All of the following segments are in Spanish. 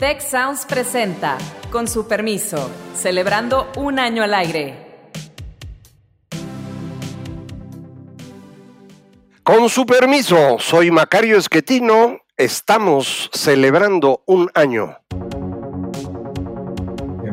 Tech Sounds presenta, con su permiso, celebrando un año al aire. Con su permiso, soy Macario Esquetino, estamos celebrando un año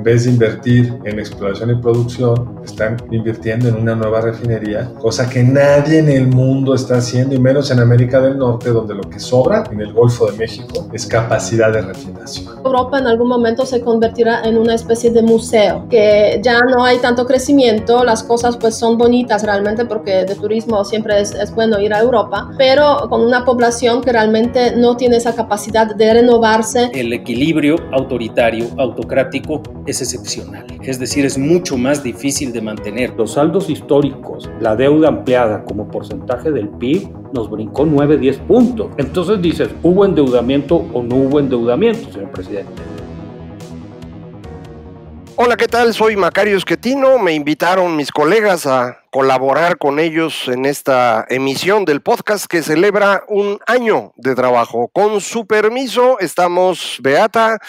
vez de invertir en exploración y producción, están invirtiendo en una nueva refinería, cosa que nadie en el mundo está haciendo, y menos en América del Norte, donde lo que sobra en el Golfo de México es capacidad de refinación. Europa en algún momento se convertirá en una especie de museo, que ya no hay tanto crecimiento, las cosas pues son bonitas realmente porque de turismo siempre es, es bueno ir a Europa, pero con una población que realmente no tiene esa capacidad de renovarse. El equilibrio autoritario, autocrático, es excepcional, es decir, es mucho más difícil de mantener. Los saldos históricos, la deuda ampliada como porcentaje del PIB nos brincó 9-10 puntos. Entonces dices, ¿hubo endeudamiento o no hubo endeudamiento, señor presidente? Hola, ¿qué tal? Soy Macario Esquetino. Me invitaron mis colegas a colaborar con ellos en esta emisión del podcast que celebra un año de trabajo. Con su permiso, estamos Beata,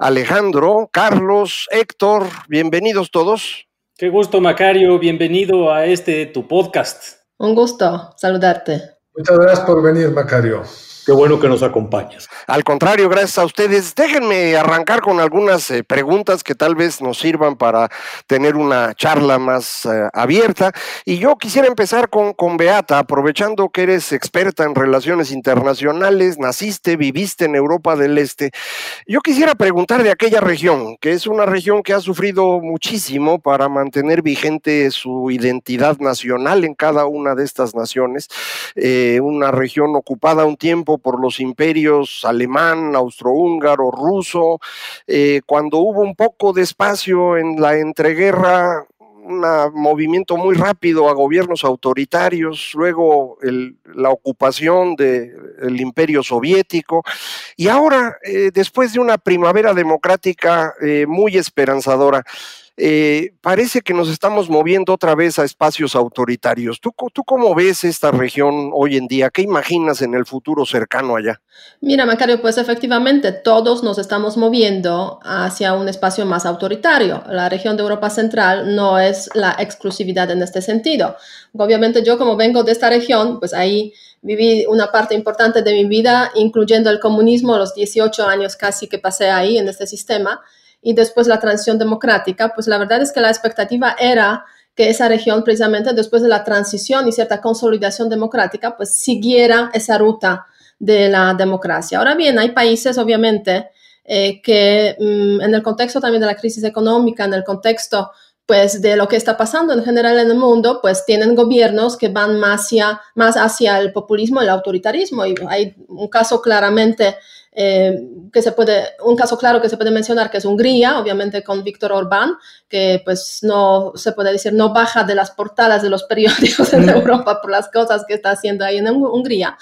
Alejandro, Carlos, Héctor. Bienvenidos todos. Qué gusto, Macario. Bienvenido a este tu podcast. Un gusto saludarte. Muchas gracias por venir, Macario. Qué bueno que nos acompañas. Al contrario, gracias a ustedes. Déjenme arrancar con algunas eh, preguntas que tal vez nos sirvan para tener una charla más eh, abierta. Y yo quisiera empezar con, con Beata, aprovechando que eres experta en relaciones internacionales, naciste, viviste en Europa del Este. Yo quisiera preguntar de aquella región, que es una región que ha sufrido muchísimo para mantener vigente su identidad nacional en cada una de estas naciones. Eh, una región ocupada un tiempo por los imperios alemán, austrohúngaro, ruso, eh, cuando hubo un poco de espacio en la entreguerra, un movimiento muy rápido a gobiernos autoritarios, luego la ocupación del imperio soviético y ahora, eh, después de una primavera democrática eh, muy esperanzadora, eh, parece que nos estamos moviendo otra vez a espacios autoritarios. ¿Tú, ¿Tú cómo ves esta región hoy en día? ¿Qué imaginas en el futuro cercano allá? Mira, Macario, pues efectivamente todos nos estamos moviendo hacia un espacio más autoritario. La región de Europa Central no es la exclusividad en este sentido. Obviamente yo como vengo de esta región, pues ahí viví una parte importante de mi vida, incluyendo el comunismo, los 18 años casi que pasé ahí en este sistema y después la transición democrática, pues la verdad es que la expectativa era que esa región, precisamente después de la transición y cierta consolidación democrática, pues siguiera esa ruta de la democracia. Ahora bien, hay países, obviamente, eh, que mm, en el contexto también de la crisis económica, en el contexto pues de lo que está pasando en general en el mundo, pues tienen gobiernos que van más hacia, más hacia el populismo, el autoritarismo. Y hay un caso claramente eh, que se puede, un caso claro que se puede mencionar que es Hungría, obviamente con Víctor Orbán, que pues no se puede decir no baja de las portadas de los periódicos en Europa por las cosas que está haciendo ahí en Hungría.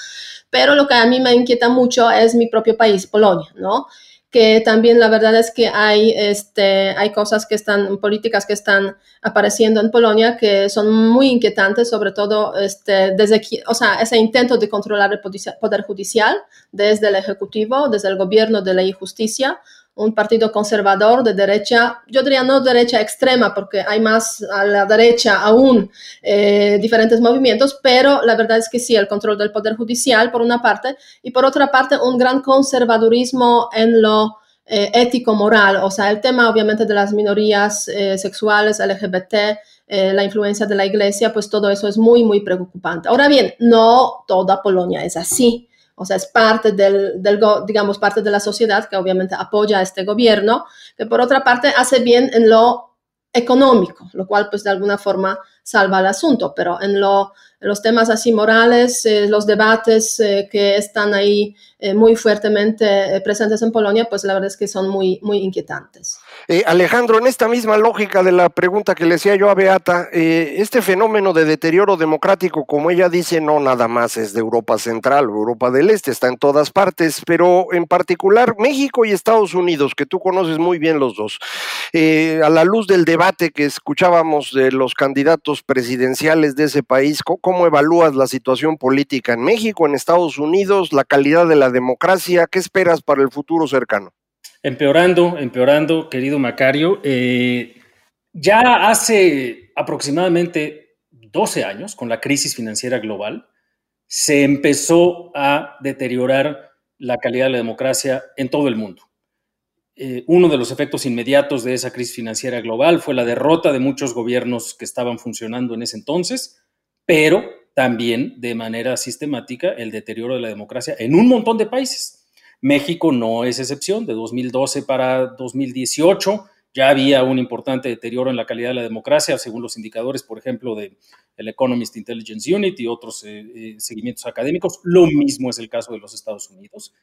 Pero lo que a mí me inquieta mucho es mi propio país, Polonia, ¿no? Que también la verdad es que hay, este, hay cosas que están, políticas que están apareciendo en Polonia que son muy inquietantes, sobre todo este, desde, o sea, ese intento de controlar el poder judicial desde el Ejecutivo, desde el gobierno de la injusticia, un partido conservador de derecha, yo diría no derecha extrema, porque hay más a la derecha aún eh, diferentes movimientos, pero la verdad es que sí, el control del poder judicial por una parte, y por otra parte un gran conservadurismo en lo eh, ético-moral, o sea, el tema obviamente de las minorías eh, sexuales, LGBT, la influencia de la iglesia, pues todo eso es muy, muy preocupante. Ahora bien, no toda Polonia es así. O sea, es parte del, digamos, parte de la sociedad que obviamente apoya a este gobierno, que por otra parte hace bien en lo económico, lo cual pues de alguna forma salva el asunto, pero en, lo, los temas así morales, eh, los debates eh, que están ahí eh, muy fuertemente presentes en Polonia, pues la verdad es que son muy, muy inquietantes. Alejandro, en esta misma lógica de la pregunta que le decía yo a Beata, este fenómeno de deterioro democrático, como ella dice, no nada más es de Europa Central o Europa del Este, está en todas partes, pero en particular México y Estados Unidos, que tú conoces muy bien los dos, a la luz del debate que escuchábamos de los candidatos presidenciales de ese país, ¿cómo evalúas la situación política en México, en Estados Unidos, la calidad de la democracia? ¿Qué esperas para el futuro cercano? Empeorando, empeorando, querido Macario. Eh, ya hace aproximadamente 12 años, con la crisis financiera global, se empezó a deteriorar la calidad de la democracia en todo el mundo. Eh, uno de los efectos inmediatos de esa crisis financiera global fue la derrota de muchos gobiernos que estaban funcionando en ese entonces, pero también de manera sistemática el deterioro de la democracia en un montón de países. México no es excepción, de 2012 para 2018 ya había un importante deterioro en la calidad de la democracia, según los indicadores, por ejemplo, de el Economist Intelligence Unit y otros eh, eh, seguimientos académicos. Lo mismo es el caso de los Estados Unidos.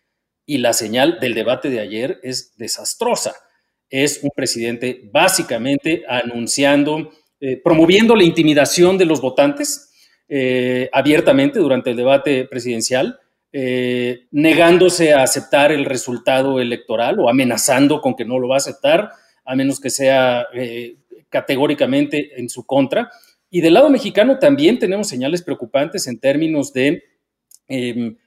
Y la señal del debate de ayer es desastrosa. Es un presidente básicamente anunciando, eh, promoviendo la intimidación de los votantes abiertamente durante el debate presidencial, negándose a aceptar el resultado electoral o amenazando con que no lo va a aceptar, a menos que sea categóricamente en su contra. Y del lado mexicano también tenemos señales preocupantes en términos de em,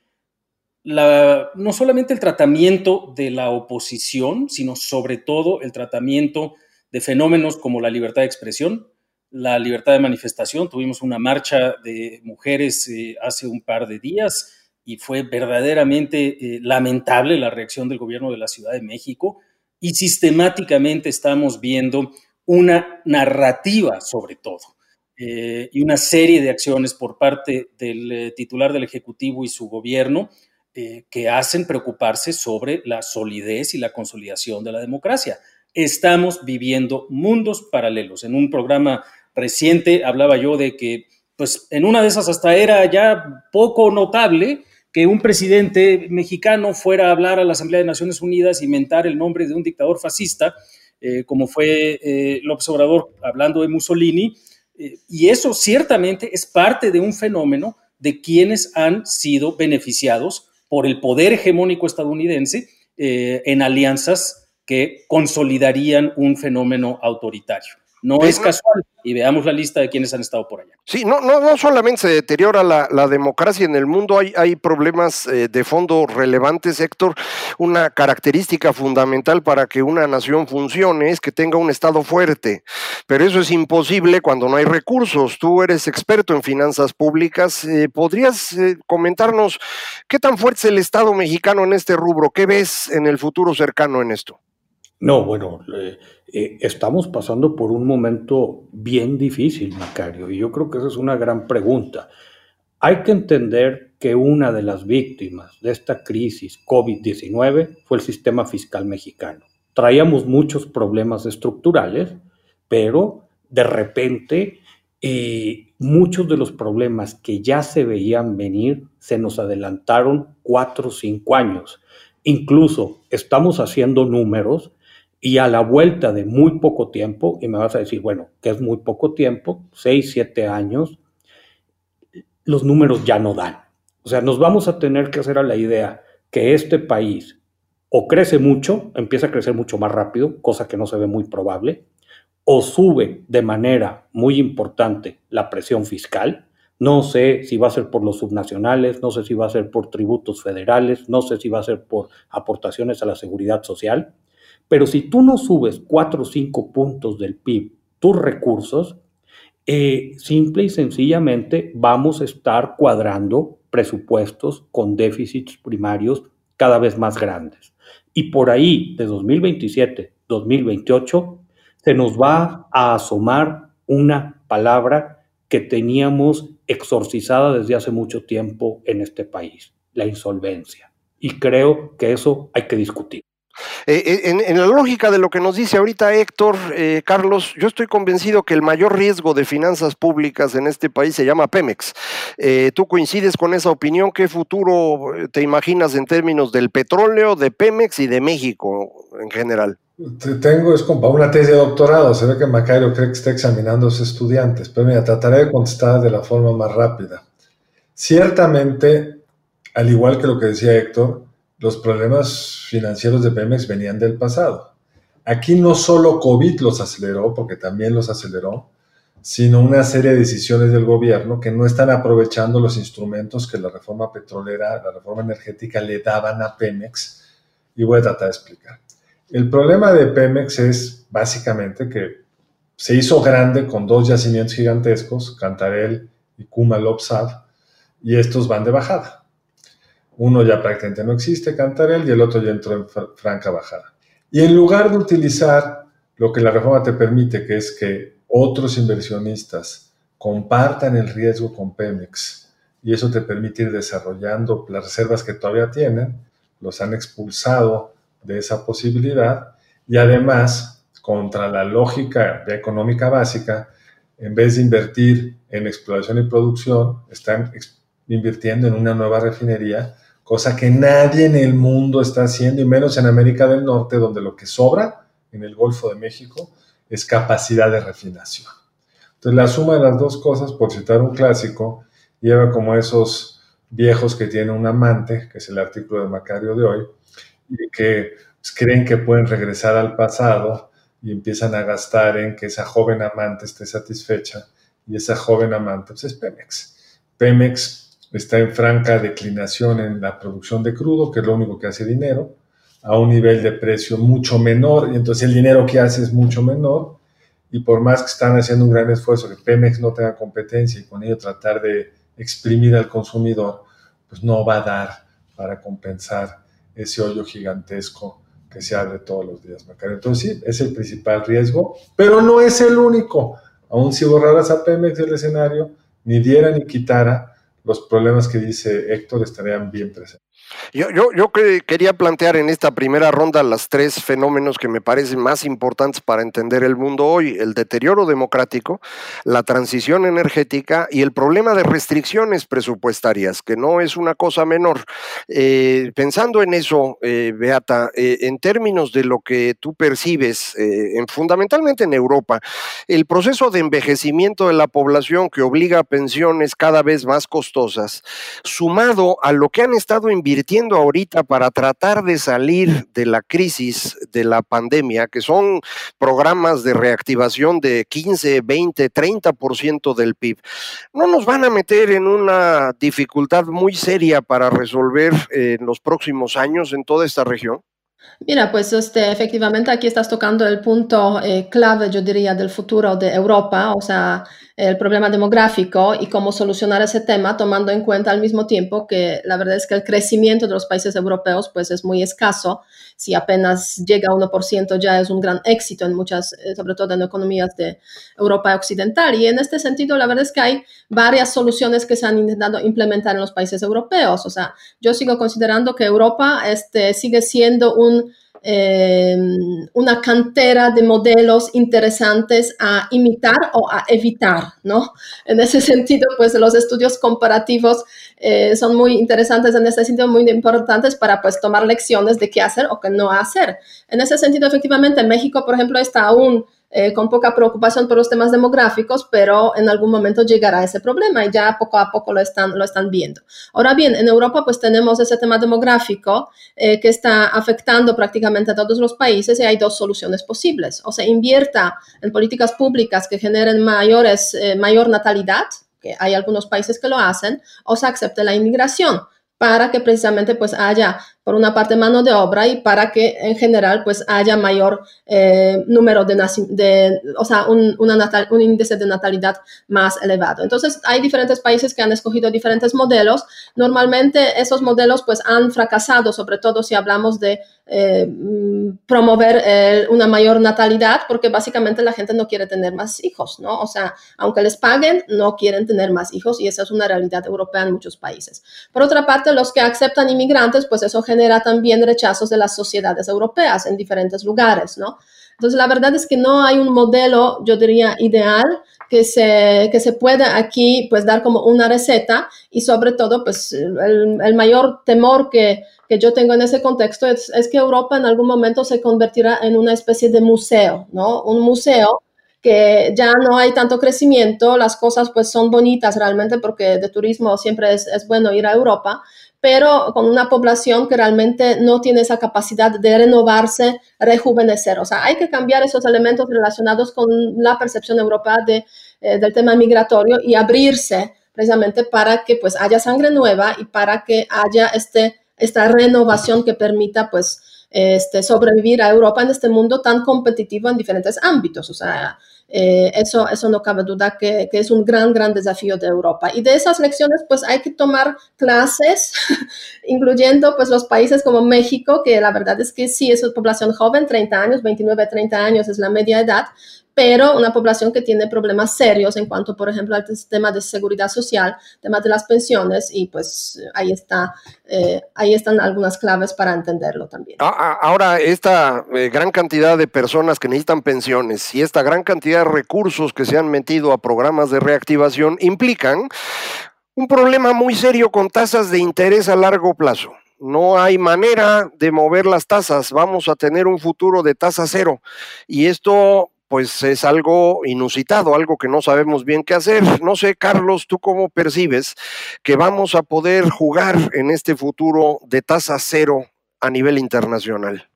no solamente el tratamiento de la oposición, sino sobre todo el tratamiento de fenómenos como la libertad de expresión, la libertad de manifestación. Tuvimos una marcha de mujeres eh, hace un par de días y fue verdaderamente eh, lamentable la reacción del gobierno de la Ciudad de México y sistemáticamente estamos viendo una narrativa sobre todo eh, y una serie de acciones por parte del eh, titular del Ejecutivo y su gobierno que hacen preocuparse sobre la solidez y la consolidación de la democracia. Estamos viviendo mundos paralelos. En un programa reciente hablaba yo de que, pues, en una de esas hasta era ya poco notable que un presidente mexicano fuera a hablar a la Asamblea de Naciones Unidas y mentar el nombre de un dictador fascista, como fue López Obrador hablando de Mussolini, eh, y eso ciertamente es parte de un fenómeno de quienes han sido beneficiados por el poder hegemónico estadounidense eh, en alianzas que consolidarían un fenómeno autoritario. No es casual y veamos la lista de quienes han estado por allá. Sí, no, no, no solamente se deteriora la, democracia en el mundo, hay, hay problemas eh, de fondo relevantes, Héctor. Una característica fundamental para que una nación funcione es que tenga un Estado fuerte, pero eso es imposible cuando no hay recursos. Tú eres experto en finanzas públicas, eh, ¿podrías eh, comentarnos qué tan fuerte es el Estado mexicano en este rubro? ¿Qué ves en el futuro cercano en esto? No, bueno, eh, estamos pasando por un momento bien difícil, Macario, y yo creo que esa es una gran pregunta. Hay que entender que una de las víctimas de esta crisis COVID-19 fue el sistema fiscal mexicano. Traíamos muchos problemas estructurales, pero de repente eh, muchos de los problemas que ya se veían venir se nos adelantaron cuatro o cinco años. Incluso estamos haciendo números y a la vuelta de muy poco tiempo, y me vas a decir, bueno, que es muy poco tiempo, seis, siete años, los números ya no dan. O sea, nos vamos a tener que hacer a la idea que este país o crece mucho, empieza a crecer mucho más rápido, cosa que no se ve muy probable, o sube de manera muy importante la presión fiscal. No sé si va a ser por los subnacionales, no sé si va a ser por tributos federales, no sé si va a ser por aportaciones a la seguridad social pero si tú no subes 4 o 5 puntos del PIB, tus recursos, eh, simple y sencillamente vamos a estar cuadrando presupuestos con déficits primarios cada vez más grandes. Y por ahí, de 2027, 2028, se nos va a asomar una palabra que teníamos exorcizada desde hace mucho tiempo en este país, la insolvencia. Y creo que eso hay que discutir. Eh, eh, en, la lógica de lo que nos dice ahorita Héctor, eh, Carlos, yo estoy convencido que el mayor riesgo de finanzas públicas en este país se llama Pemex. ¿Tú coincides con esa opinión? ¿Qué futuro te imaginas en términos del petróleo, de Pemex y de México en general? Tengo, es como una tesis de doctorado, se ve que Macario cree que está examinando a sus estudiantes, pero mira, trataré de contestar de la forma más rápida. Ciertamente, al igual que lo que decía Héctor, los problemas financieros de Pemex venían del pasado. Aquí no solo COVID los aceleró, porque también los aceleró, sino una serie de decisiones del gobierno que no están aprovechando los instrumentos que la reforma petrolera, la reforma energética le daban a Pemex. Y voy a tratar de explicar. El problema de Pemex es básicamente que se hizo grande con dos yacimientos gigantescos, Cantarel y Kuma-Lopsav, y estos van de bajada. Uno ya prácticamente no existe, Cantarel, y el otro ya entró en franca bajada. Y en lugar de utilizar lo que la reforma te permite, que es que otros inversionistas compartan el riesgo con Pemex, y eso te permite ir desarrollando las reservas que todavía tienen, los han expulsado de esa posibilidad, y además, contra la lógica económica básica, en vez de invertir en exploración y producción, están invirtiendo en una nueva refinería, cosa que nadie en el mundo está haciendo, y menos en América del Norte, donde lo que sobra en el Golfo de México es capacidad de refinación. Entonces, la suma de las dos cosas, por citar un clásico, lleva como esos viejos que tienen un amante, que es el artículo de Macario de hoy, y que pues, creen que pueden regresar al pasado y empiezan a gastar en que esa joven amante esté satisfecha, y esa joven amante pues, es Pemex. Pemex está en franca declinación en la producción de crudo, que es lo único que hace dinero, a un nivel de precio mucho menor, y entonces el dinero que hace es mucho menor, y por más que están haciendo un gran esfuerzo que Pemex no tenga competencia y con ello tratar de exprimir al consumidor, pues no va a dar para compensar ese hoyo gigantesco que se abre todos los días, Entonces sí, es el principal riesgo, pero no es el único. Aún si borraras a Pemex del escenario, ni diera ni quitara, los problemas que dice Héctor estarían bien presentes. Yo, yo, yo quería plantear en esta primera ronda las tres fenómenos que me parecen más importantes para entender el mundo hoy, el deterioro democrático, la transición energética y el problema de restricciones presupuestarias, que no es una cosa menor. Eh, pensando en eso, eh, Beata, eh, en términos de lo que tú percibes, en, fundamentalmente en Europa, el proceso de envejecimiento de la población que obliga a pensiones cada vez más costosas, sumado a lo que han estado invirtiendo ahorita para tratar de salir de la crisis de la pandemia, que son programas de reactivación de 15, 20, 30% del PIB, no nos van a meter en una dificultad muy seria para resolver eh, en los próximos años en toda esta región? Mira, pues este, efectivamente aquí estás tocando el punto eh, clave, yo diría, del futuro de Europa, o sea, el problema demográfico y cómo solucionar ese tema, tomando en cuenta al mismo tiempo que la verdad es que el crecimiento de los países europeos pues es muy escaso. Si apenas llega a 1% ya es un gran éxito en muchas, eh, sobre todo en economías de Europa Occidental. Y en este sentido, la verdad es que hay varias soluciones que se han intentado implementar en los países europeos. O sea, yo sigo considerando que Europa este, sigue siendo un eh, una cantera de modelos interesantes a imitar o a evitar, ¿no? En ese sentido, pues los estudios comparativos eh, son muy interesantes en ese sentido, muy importantes para pues tomar lecciones de qué hacer o qué no hacer. En ese sentido, efectivamente, México, por ejemplo, está aún eh, con poca preocupación por los temas demográficos, pero en algún momento llegará ese problema y ya poco a poco lo están, lo están viendo. Ahora bien, en Europa pues tenemos ese tema demográfico eh, que está afectando prácticamente a todos los países y hay dos soluciones posibles. O se invierta en políticas públicas que generen mayores, eh, mayor natalidad, que hay algunos países que lo hacen, o se acepte la inmigración para que precisamente pues haya por una parte mano de obra y para que en general pues haya mayor eh, número de, de, o sea, un, un índice de natalidad más elevado. Entonces hay diferentes países que han escogido diferentes modelos. Normalmente esos modelos pues han fracasado, sobre todo si hablamos de eh, mm, promover eh, una mayor natalidad, porque básicamente la gente no quiere tener más hijos, ¿no? O sea, aunque les paguen, no quieren tener más hijos y esa es una realidad europea en muchos países. Por otra parte, los que aceptan inmigrantes, pues eso genera también rechazos de las sociedades europeas en diferentes lugares, ¿no? Entonces, la verdad es que no hay un modelo, yo diría, ideal que se, que se pueda aquí, pues, dar como una receta y sobre todo, pues, el, el mayor temor que, que, yo tengo en ese contexto es, es, que Europa en algún momento se convertirá en una especie de museo, ¿no? Un museo que ya no hay tanto crecimiento, las cosas pues son bonitas realmente porque de turismo siempre es, es bueno ir a Europa, pero con una población que realmente no tiene esa capacidad de renovarse, rejuvenecer. O sea, hay que cambiar esos elementos relacionados con la percepción europea de, eh, del tema migratorio y abrirse precisamente para que pues haya sangre nueva y para que haya este, esta renovación que permita pues este, sobrevivir a Europa en este mundo tan competitivo en diferentes ámbitos. O sea, eso, eso no cabe duda que, que, es un gran, gran desafío de Europa. Y de esas lecciones, pues hay que tomar clases, incluyendo pues los países como México, que la verdad es que sí es una población joven, 30 años, 29, 30 años es la media edad, pero una población que tiene problemas serios en cuanto, por ejemplo, al tema de seguridad social, temas de las pensiones, y pues ahí, está, eh, ahí están algunas claves para entenderlo también. Ah, ah, ahora, esta eh, gran cantidad de personas que necesitan pensiones y esta gran cantidad de recursos que se han metido a programas de reactivación implican un problema muy serio con tasas de interés a largo plazo no hay manera de mover las tasas, vamos a tener un futuro de tasa cero. Y esto pues es algo inusitado, algo que no sabemos bien qué hacer. No sé, Carlos, ¿tú cómo percibes que vamos a poder jugar en este futuro de tasa cero a nivel internacional?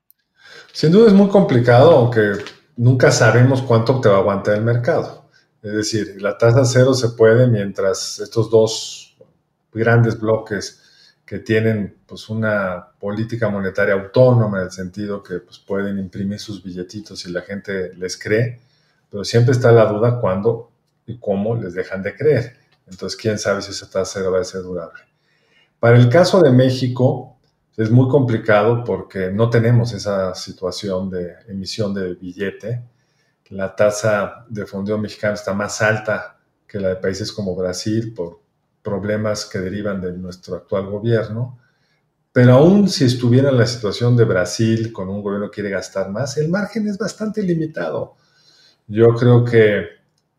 Sin duda es muy complicado, aunque nunca sabemos cuánto te va a aguantar el mercado. Es decir, la tasa cero se puede mientras estos dos grandes bloques que tienen pues una política monetaria autónoma en el sentido que pues, pueden imprimir sus billetitos y la gente les cree, pero siempre está la duda cuándo y cómo les dejan de creer. Entonces, quién sabe si esa tasa va a ser durable. Para el caso de México, es muy complicado porque no tenemos esa situación de emisión de billete. La tasa de fondeo mexicano está más alta que la de países como Brasil por problemas que derivan de nuestro actual gobierno. Pero aún si estuviera en la situación de Brasil, con un gobierno que quiere gastar más, el margen es bastante limitado. Yo creo que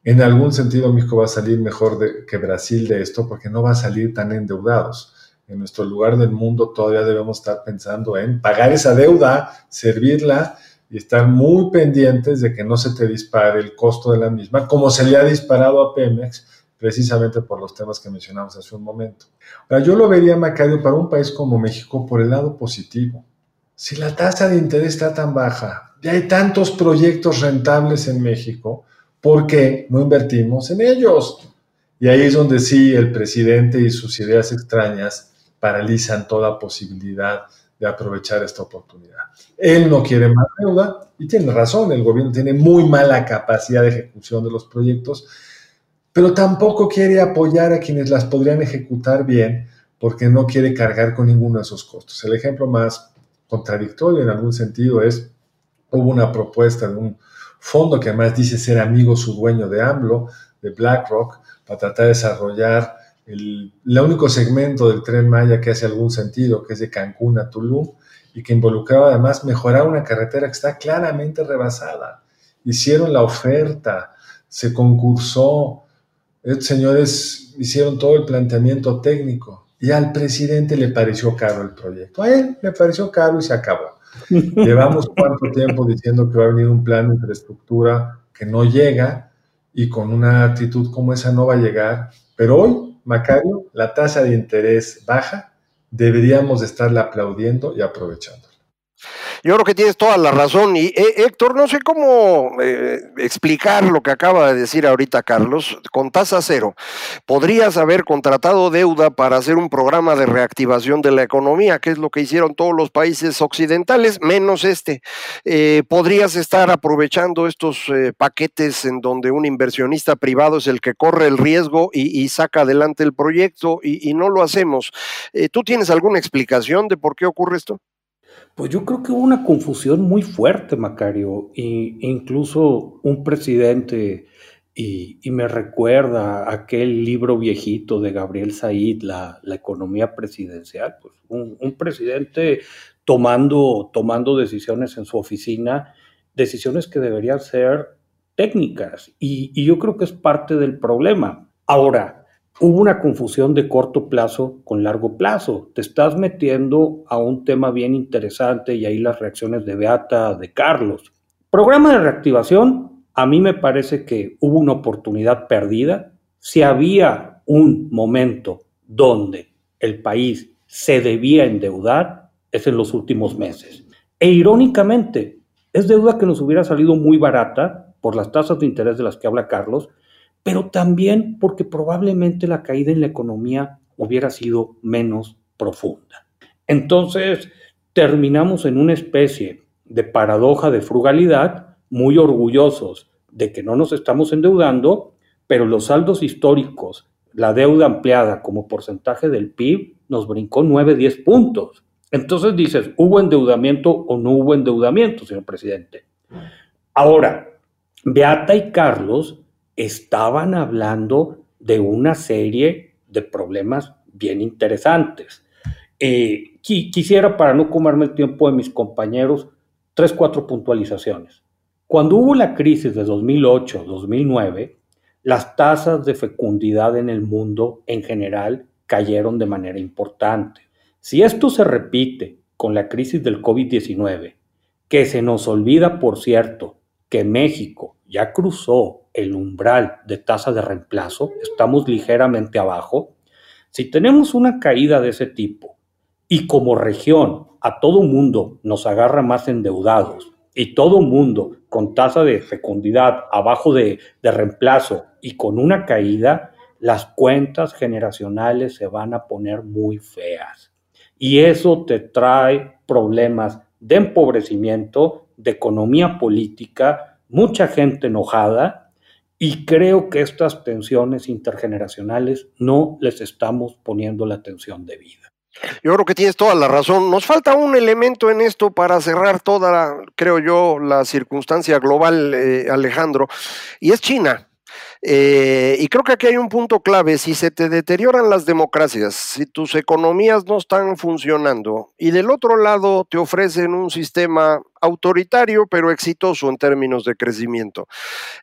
en algún sentido México va a salir mejor que Brasil de esto porque no va a salir tan endeudados. En nuestro lugar del mundo todavía debemos estar pensando en pagar esa deuda, servirla y estar muy pendientes de que no se te dispare el costo de la misma, como se le ha disparado a Pemex precisamente por los temas que mencionamos hace un momento. Ahora, yo lo vería, Macario, para un país como México por el lado positivo. Si la tasa de interés está tan baja y hay tantos proyectos rentables en México, ¿por qué no invertimos en ellos? Y ahí es donde sí el presidente y sus ideas extrañas paralizan toda posibilidad de aprovechar esta oportunidad. Él no quiere más deuda y tiene razón, el gobierno tiene muy mala capacidad de ejecución de los proyectos pero tampoco quiere apoyar a quienes las podrían ejecutar bien porque no quiere cargar con ninguno de esos costos. El ejemplo más contradictorio en algún sentido es, hubo una propuesta de un fondo que además dice ser amigo su dueño de AMLO, de BlackRock, para tratar de desarrollar el, el único segmento del tren Maya que hace algún sentido, que es de Cancún a Tulum, y que involucraba además mejorar una carretera que está claramente rebasada. Hicieron la oferta, se concursó, estos señores hicieron todo el planteamiento técnico y al presidente le pareció caro el proyecto. A él le pareció caro y se acabó. Llevamos cuánto tiempo diciendo que va a venir un plan de infraestructura que no llega y con una actitud como esa no va a llegar. Pero hoy, Macario, la tasa de interés baja, deberíamos estarla aplaudiendo y aprovechando. Yo creo que tienes toda la razón. Y eh, Héctor, no sé cómo eh, explicar lo que acaba de decir ahorita Carlos. Con tasa cero, podrías haber contratado deuda para hacer un programa de reactivación de la economía, que es lo que hicieron todos los países occidentales, menos este. Eh, podrías estar aprovechando estos paquetes en donde un inversionista privado es el que corre el riesgo y, saca adelante el proyecto y, y no lo hacemos. ¿Tú tienes alguna explicación de por qué ocurre esto? Pues yo creo que hubo una confusión muy fuerte, Macario, e incluso un presidente, y, me recuerda aquel libro viejito de Gabriel Said, La, economía presidencial, pues un, presidente tomando, tomando decisiones en su oficina, decisiones que deberían ser técnicas, y, y yo creo que es parte del problema. Ahora, hubo una confusión de corto plazo con largo plazo. Te estás metiendo a un tema bien interesante y ahí las reacciones de Beata, de Carlos. Programa de reactivación, a mí me parece que hubo una oportunidad perdida. Si había un momento donde el país se debía endeudar, es en los últimos meses. E irónicamente, es deuda que nos hubiera salido muy barata por las tasas de interés de las que habla Carlos, pero también porque probablemente la caída en la economía hubiera sido menos profunda. Entonces, terminamos en una especie de paradoja de frugalidad, muy orgullosos de que no nos estamos endeudando, pero los saldos históricos, la deuda ampliada como porcentaje del PIB, nos brincó 9, 10 puntos. Entonces dices, ¿hubo endeudamiento o no hubo endeudamiento, señor presidente? Ahora, Beata y Carlos estaban hablando de una serie de problemas bien interesantes. Eh, quisiera, para no comerme el tiempo de mis compañeros, tres, cuatro puntualizaciones. Cuando hubo la crisis de 2008-2009, las tasas de fecundidad en el mundo en general cayeron de manera importante. Si esto se repite con la crisis del COVID-19, que se nos olvida, por cierto, que México ya cruzó el umbral de tasa de reemplazo, estamos ligeramente abajo, si tenemos una caída de ese tipo y como región a todo mundo nos agarra más endeudados y todo mundo con tasa de fecundidad abajo de, de reemplazo y con una caída, las cuentas generacionales se van a poner muy feas. Y eso te trae problemas de empobrecimiento, de economía política, mucha gente enojada y creo que estas tensiones intergeneracionales no les estamos poniendo la atención debida. Yo creo que tienes toda la razón. Nos falta un elemento en esto para cerrar toda, creo yo, la circunstancia global, eh, Alejandro, y es China. Eh, y creo que aquí hay un punto clave, si se te deterioran las democracias, si tus economías no están funcionando y del otro lado te ofrecen un sistema autoritario pero exitoso en términos de crecimiento.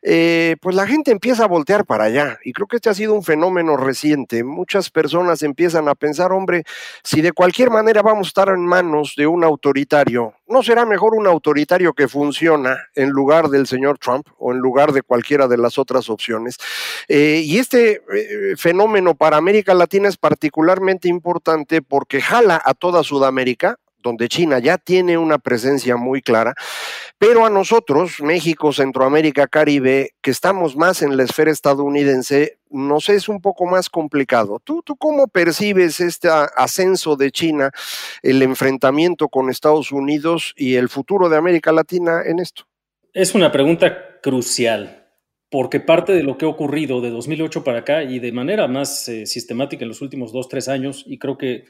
Eh, pues la gente empieza a voltear para allá y creo que este ha sido un fenómeno reciente. Muchas personas empiezan a pensar, hombre, si de cualquier manera vamos a estar en manos de un autoritario, ¿no será mejor un autoritario que funciona en lugar del señor Trump o en lugar de cualquiera de las otras opciones? Eh, y este eh, fenómeno para América Latina es particularmente importante porque jala a toda Sudamérica, donde China ya tiene una presencia muy clara, pero a nosotros, México, Centroamérica, Caribe, que estamos más en la esfera estadounidense, nos es un poco más complicado. ¿Tú, tú cómo percibes este ascenso de China, el enfrentamiento con Estados Unidos y el futuro de América Latina en esto? Es una pregunta crucial, porque parte de lo que ha ocurrido de 2008 para acá y de manera más eh, sistemática en los últimos dos, tres años, y creo que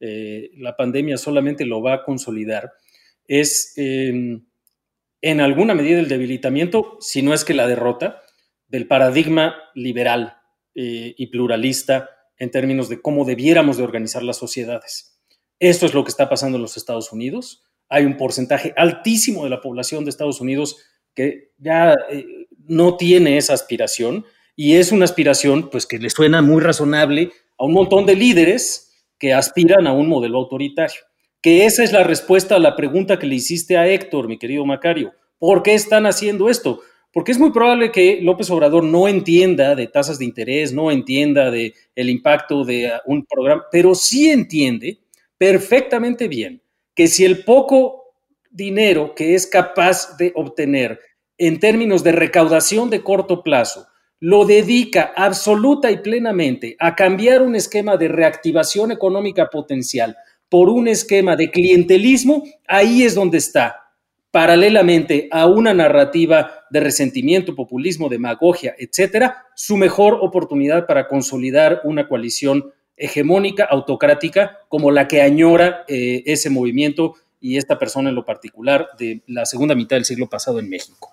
eh, la pandemia solamente lo va a consolidar, es em, en alguna medida el debilitamiento, si no es que la derrota, del paradigma liberal eh, y pluralista en términos de cómo debiéramos de organizar las sociedades. Esto es lo que está pasando en los Estados Unidos. Hay un porcentaje altísimo de la población de Estados Unidos que ya eh, no tiene esa aspiración y es una aspiración pues que le suena muy razonable a un montón de líderes que aspiran a un modelo autoritario. Que esa es la respuesta a la pregunta que le hiciste a Héctor, mi querido Macario. ¿Por qué están haciendo esto? Porque es muy probable que López Obrador no entienda de tasas de interés, no entienda de el impacto de un programa, pero sí entiende perfectamente bien que si el poco dinero que es capaz de obtener en términos de recaudación de corto plazo lo dedica absoluta y plenamente a cambiar un esquema de reactivación económica potencial por un esquema de clientelismo, ahí es donde está, paralelamente a una narrativa de resentimiento, populismo, demagogia, etcétera, su mejor oportunidad para consolidar una coalición hegemónica, autocrática, como la que añora eh, ese movimiento y esta persona en lo particular de la segunda mitad del siglo pasado en México.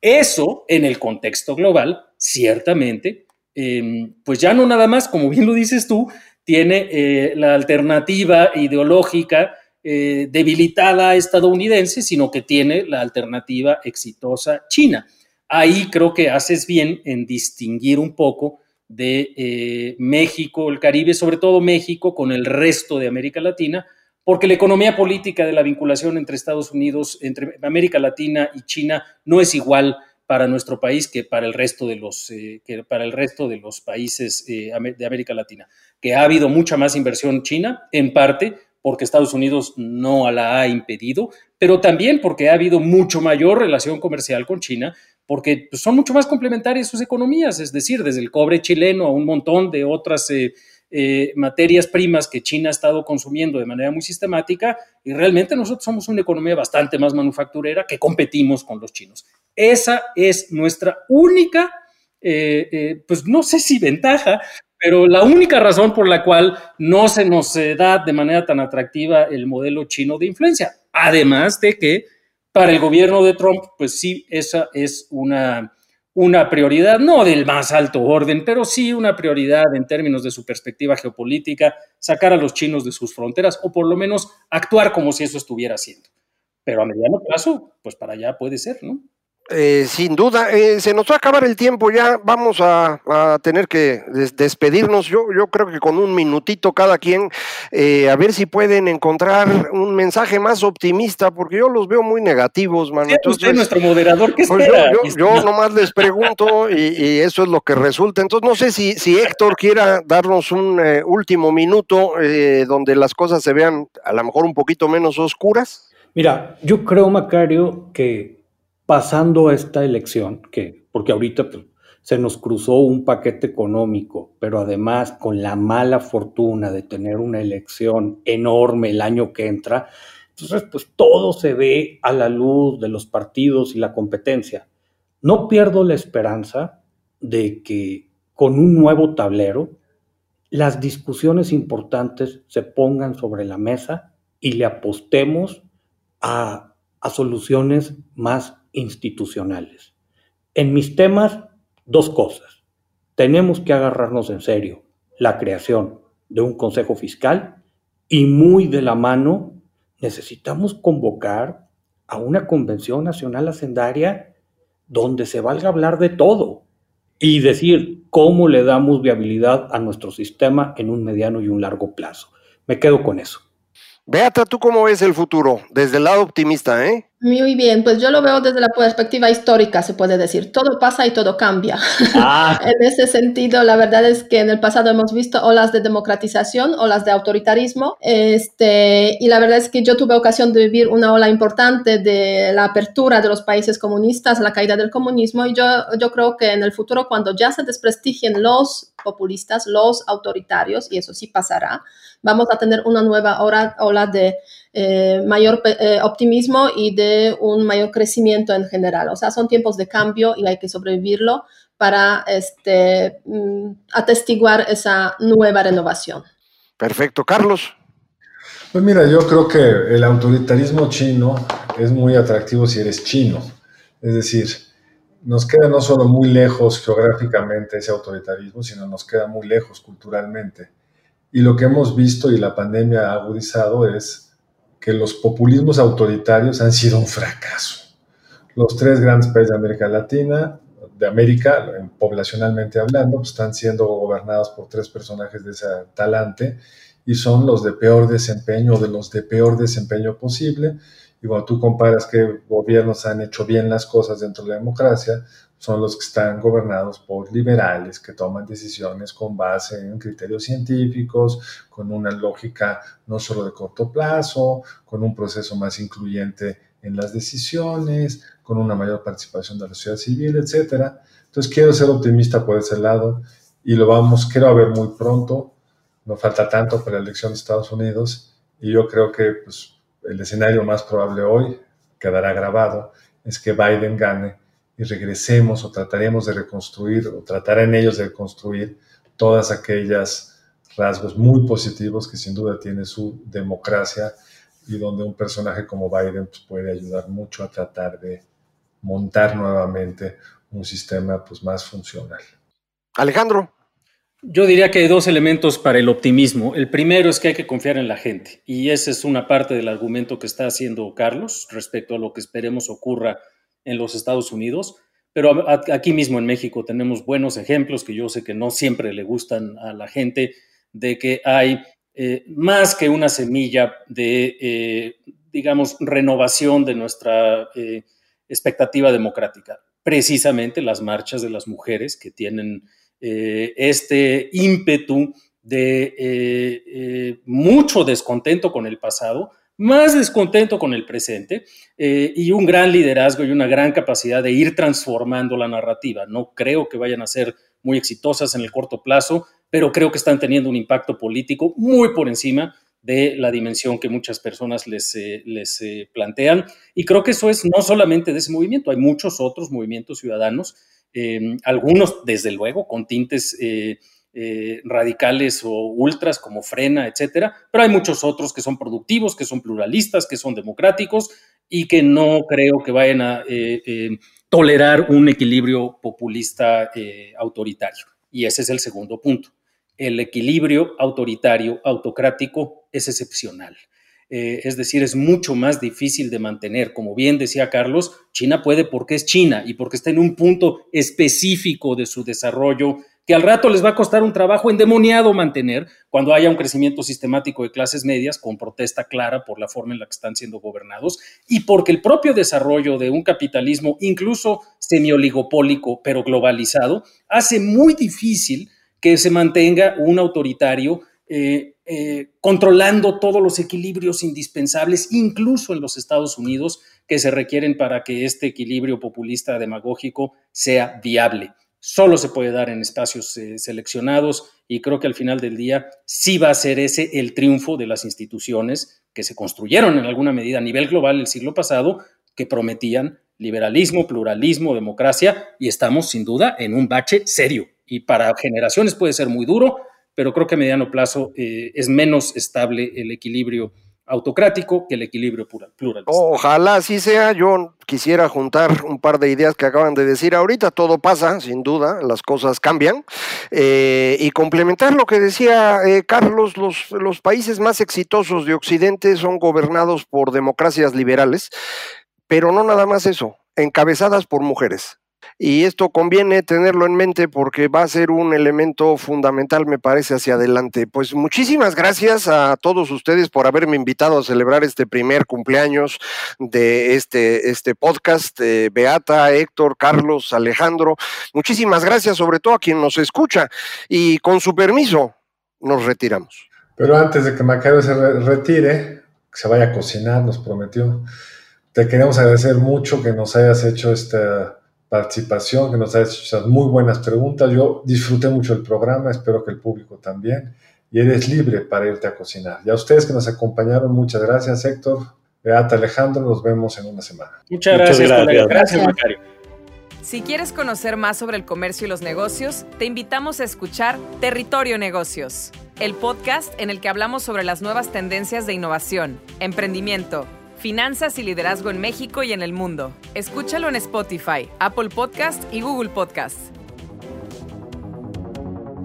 Eso, en el contexto global, ciertamente, em, pues ya no nada más, como bien lo dices tú, tiene eh, la alternativa ideológica eh, debilitada estadounidense, sino que tiene la alternativa exitosa china. Ahí creo que haces bien en distinguir un poco de eh, México, el Caribe, sobre todo México, con el resto de América Latina, porque la economía política de la vinculación entre Estados Unidos, entre América Latina y China no es igual para nuestro país que para el resto de los, eh, que para el resto de los países eh, de América Latina. Que ha habido mucha más inversión china, en parte porque Estados Unidos no la ha impedido, pero también porque ha habido mucho mayor relación comercial con China, porque pues, son mucho más complementarias sus economías, es decir, desde el cobre chileno a un montón de otras eh, eh, materias primas que China ha estado consumiendo de manera muy sistemática y realmente nosotros somos una economía bastante más manufacturera que competimos con los chinos. Esa es nuestra única, eh, eh, pues no sé si ventaja, pero la única razón por la cual no se nos da de manera tan atractiva el modelo chino de influencia. Además de que para el gobierno de Trump, pues sí, esa es una una prioridad, no del más alto orden, pero sí una prioridad en términos de su perspectiva geopolítica, sacar a los chinos de sus fronteras o por lo menos actuar como si eso estuviera haciendo. Pero a mediano plazo, pues para allá puede ser, ¿no? Eh, sin duda, eh, se nos va a acabar el tiempo ya, vamos a, tener que despedirnos, yo, yo creo que con un minutito cada quien, eh, a ver si pueden encontrar un mensaje más optimista, porque yo los veo muy negativos, mano. usted nuestro moderador, ¿qué pues yo, nomás les pregunto y, eso es lo que resulta. Entonces, no sé si, si Héctor quiera darnos un último minuto donde las cosas se vean a lo mejor un poquito menos oscuras. Mira, yo creo, Macario, que pasando esta elección, que, porque ahorita pues, se nos cruzó un paquete económico, pero además con la mala fortuna de tener una elección enorme el año que entra, entonces pues todo se ve a la luz de los partidos y la competencia. No pierdo la esperanza de que con un nuevo tablero las discusiones importantes se pongan sobre la mesa y le apostemos a, a soluciones más institucionales. En mis temas, dos cosas. Tenemos que agarrarnos en serio la creación de un Consejo Fiscal y muy de la mano necesitamos convocar a una Convención Nacional Hacendaria donde se valga hablar de todo y decir cómo le damos viabilidad a nuestro sistema en un mediano y un largo plazo. Me quedo con eso. Beata, ¿tú cómo ves el futuro? Desde el lado optimista, ¿eh? Muy bien, pues yo lo veo desde la perspectiva histórica, se puede decir. Todo pasa y todo cambia. Ah. en ese sentido, la verdad es que en el pasado hemos visto olas de democratización, olas de autoritarismo, este, y la verdad es que yo tuve ocasión de vivir una ola importante de la apertura de los países comunistas, la caída del comunismo, y yo, yo creo que en el futuro, cuando ya se desprestigien los populistas, los autoritarios, y eso sí pasará, vamos a tener una nueva ola, de eh, mayor eh, optimismo y de un mayor crecimiento en general. O sea, son tiempos de cambio y hay que sobrevivirlo para este, mm, atestiguar esa nueva renovación. Perfecto, Carlos. Pues mira, yo creo que el autoritarismo chino es muy atractivo si eres chino. Es decir, nos queda no solo muy lejos geográficamente ese autoritarismo, sino nos queda muy lejos culturalmente. Y lo que hemos visto y la pandemia ha agudizado es que los populismos autoritarios han sido un fracaso. Los tres grandes países de América Latina, de América, poblacionalmente hablando, pues, están siendo gobernados por tres personajes de ese talante y son los de peor desempeño, de los de peor desempeño posible. Y cuando tú comparas qué gobiernos han hecho bien las cosas dentro de la democracia, son los que están gobernados por liberales que toman decisiones con base en criterios científicos, con una lógica no solo de corto plazo, con un proceso más incluyente en las decisiones, con una mayor participación de la sociedad civil, etc. Entonces quiero ser optimista por ese lado y lo vamos, quiero ver muy pronto, no falta tanto para la elección de Estados Unidos y yo creo que pues, el escenario más probable hoy, quedará grabado, es que Biden gane y regresemos o trataremos de reconstruir o tratarán ellos de reconstruir todas aquellas rasgos muy positivos que sin duda tiene su democracia y donde un personaje como Biden pues, puede ayudar mucho a tratar de montar nuevamente un sistema pues, más funcional. Alejandro. Yo diría que hay dos elementos para el optimismo. El primero es que hay que confiar en la gente y esa es una parte del argumento que está haciendo Carlos respecto a lo que esperemos ocurra en los Estados Unidos, pero aquí mismo en México tenemos buenos ejemplos que yo sé que no siempre le gustan a la gente, de que hay eh, más que una semilla de, eh, digamos, renovación de nuestra eh, expectativa democrática. Precisamente las marchas de las mujeres que tienen este ímpetu de mucho descontento con el pasado, más descontento con el presente eh, y un gran liderazgo y una gran capacidad de ir transformando la narrativa. No creo que vayan a ser muy exitosas en el corto plazo, pero creo que están teniendo un impacto político muy por encima de la dimensión que muchas personas les, eh, les eh, plantean. Y creo que eso es no solamente de ese movimiento, hay muchos otros movimientos ciudadanos, algunos desde luego con tintes radicales o ultras como Frena, etcétera, pero hay muchos otros que son productivos, que son pluralistas, que son democráticos y que no creo que vayan a tolerar un equilibrio populista autoritario. Y ese es el segundo punto el equilibrio autoritario, autocrático, es excepcional. Eh, es decir, es mucho más difícil de mantener. Como bien decía Carlos, China puede porque es China y porque está en un punto específico de su desarrollo que al rato les va a costar un trabajo endemoniado mantener cuando haya un crecimiento sistemático de clases medias con protesta clara por la forma en la que están siendo gobernados y porque el propio desarrollo de un capitalismo incluso semioligopólico pero globalizado hace muy difícil que se mantenga un autoritario eh, eh, controlando todos los equilibrios indispensables, incluso en los Estados Unidos, que se requieren para que este equilibrio populista demagógico sea viable. Solo se puede dar en espacios eh, seleccionados y creo que al final del día sí va a ser ese el triunfo de las instituciones que se construyeron en alguna medida a nivel global el siglo pasado, que prometían liberalismo, pluralismo, democracia, y estamos sin duda en un bache serio. Y para generaciones puede ser muy duro, pero creo que a mediano plazo eh, es menos estable el equilibrio autocrático que el equilibrio pluralista. Ojalá así sea. Yo quisiera juntar un par de ideas que acaban de decir ahorita. Todo pasa, sin duda, las cosas cambian. Eh, y complementar lo que decía eh, Carlos, los, los países más exitosos de Occidente son gobernados por democracias liberales, pero no nada más eso, encabezadas por mujeres. Y esto conviene tenerlo en mente porque va a ser un elemento fundamental, me parece, hacia adelante. Pues muchísimas gracias a todos ustedes por haberme invitado a celebrar este primer cumpleaños de este, este podcast. Beata, Héctor, Carlos, Alejandro. Muchísimas gracias, sobre todo a quien nos escucha. Y con su permiso, nos retiramos. Pero antes de que Macario se retire, que se vaya a cocinar, nos prometió. Te queremos agradecer mucho que nos hayas hecho esta participación, que nos ha hecho muy buenas preguntas. Yo disfruté mucho el programa, espero que el público también. Y eres libre para irte a cocinar. Y a ustedes que nos acompañaron, muchas gracias, Héctor. Beata Alejandro, nos vemos en una semana. Muchas gracias, gracias. gracias Macario. Si quieres conocer más sobre el comercio y los negocios, te invitamos a escuchar Territorio Negocios, el podcast en el que hablamos sobre las nuevas tendencias de innovación, emprendimiento, Finanzas y liderazgo en México y en el mundo. Escúchalo en Spotify, Apple Podcast y Google Podcast.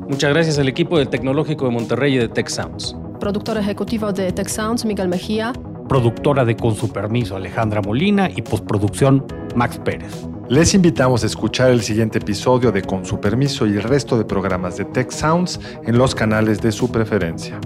Muchas gracias al equipo del Tecnológico de Monterrey y de Tech Sounds. Productor ejecutivo de Tech Sounds, Miguel Mejía. Productora de Con su permiso, Alejandra Molina. Y postproducción, Max Pérez. Les invitamos a escuchar el siguiente episodio de Con su permiso y el resto de programas de Tech Sounds en los canales de su preferencia.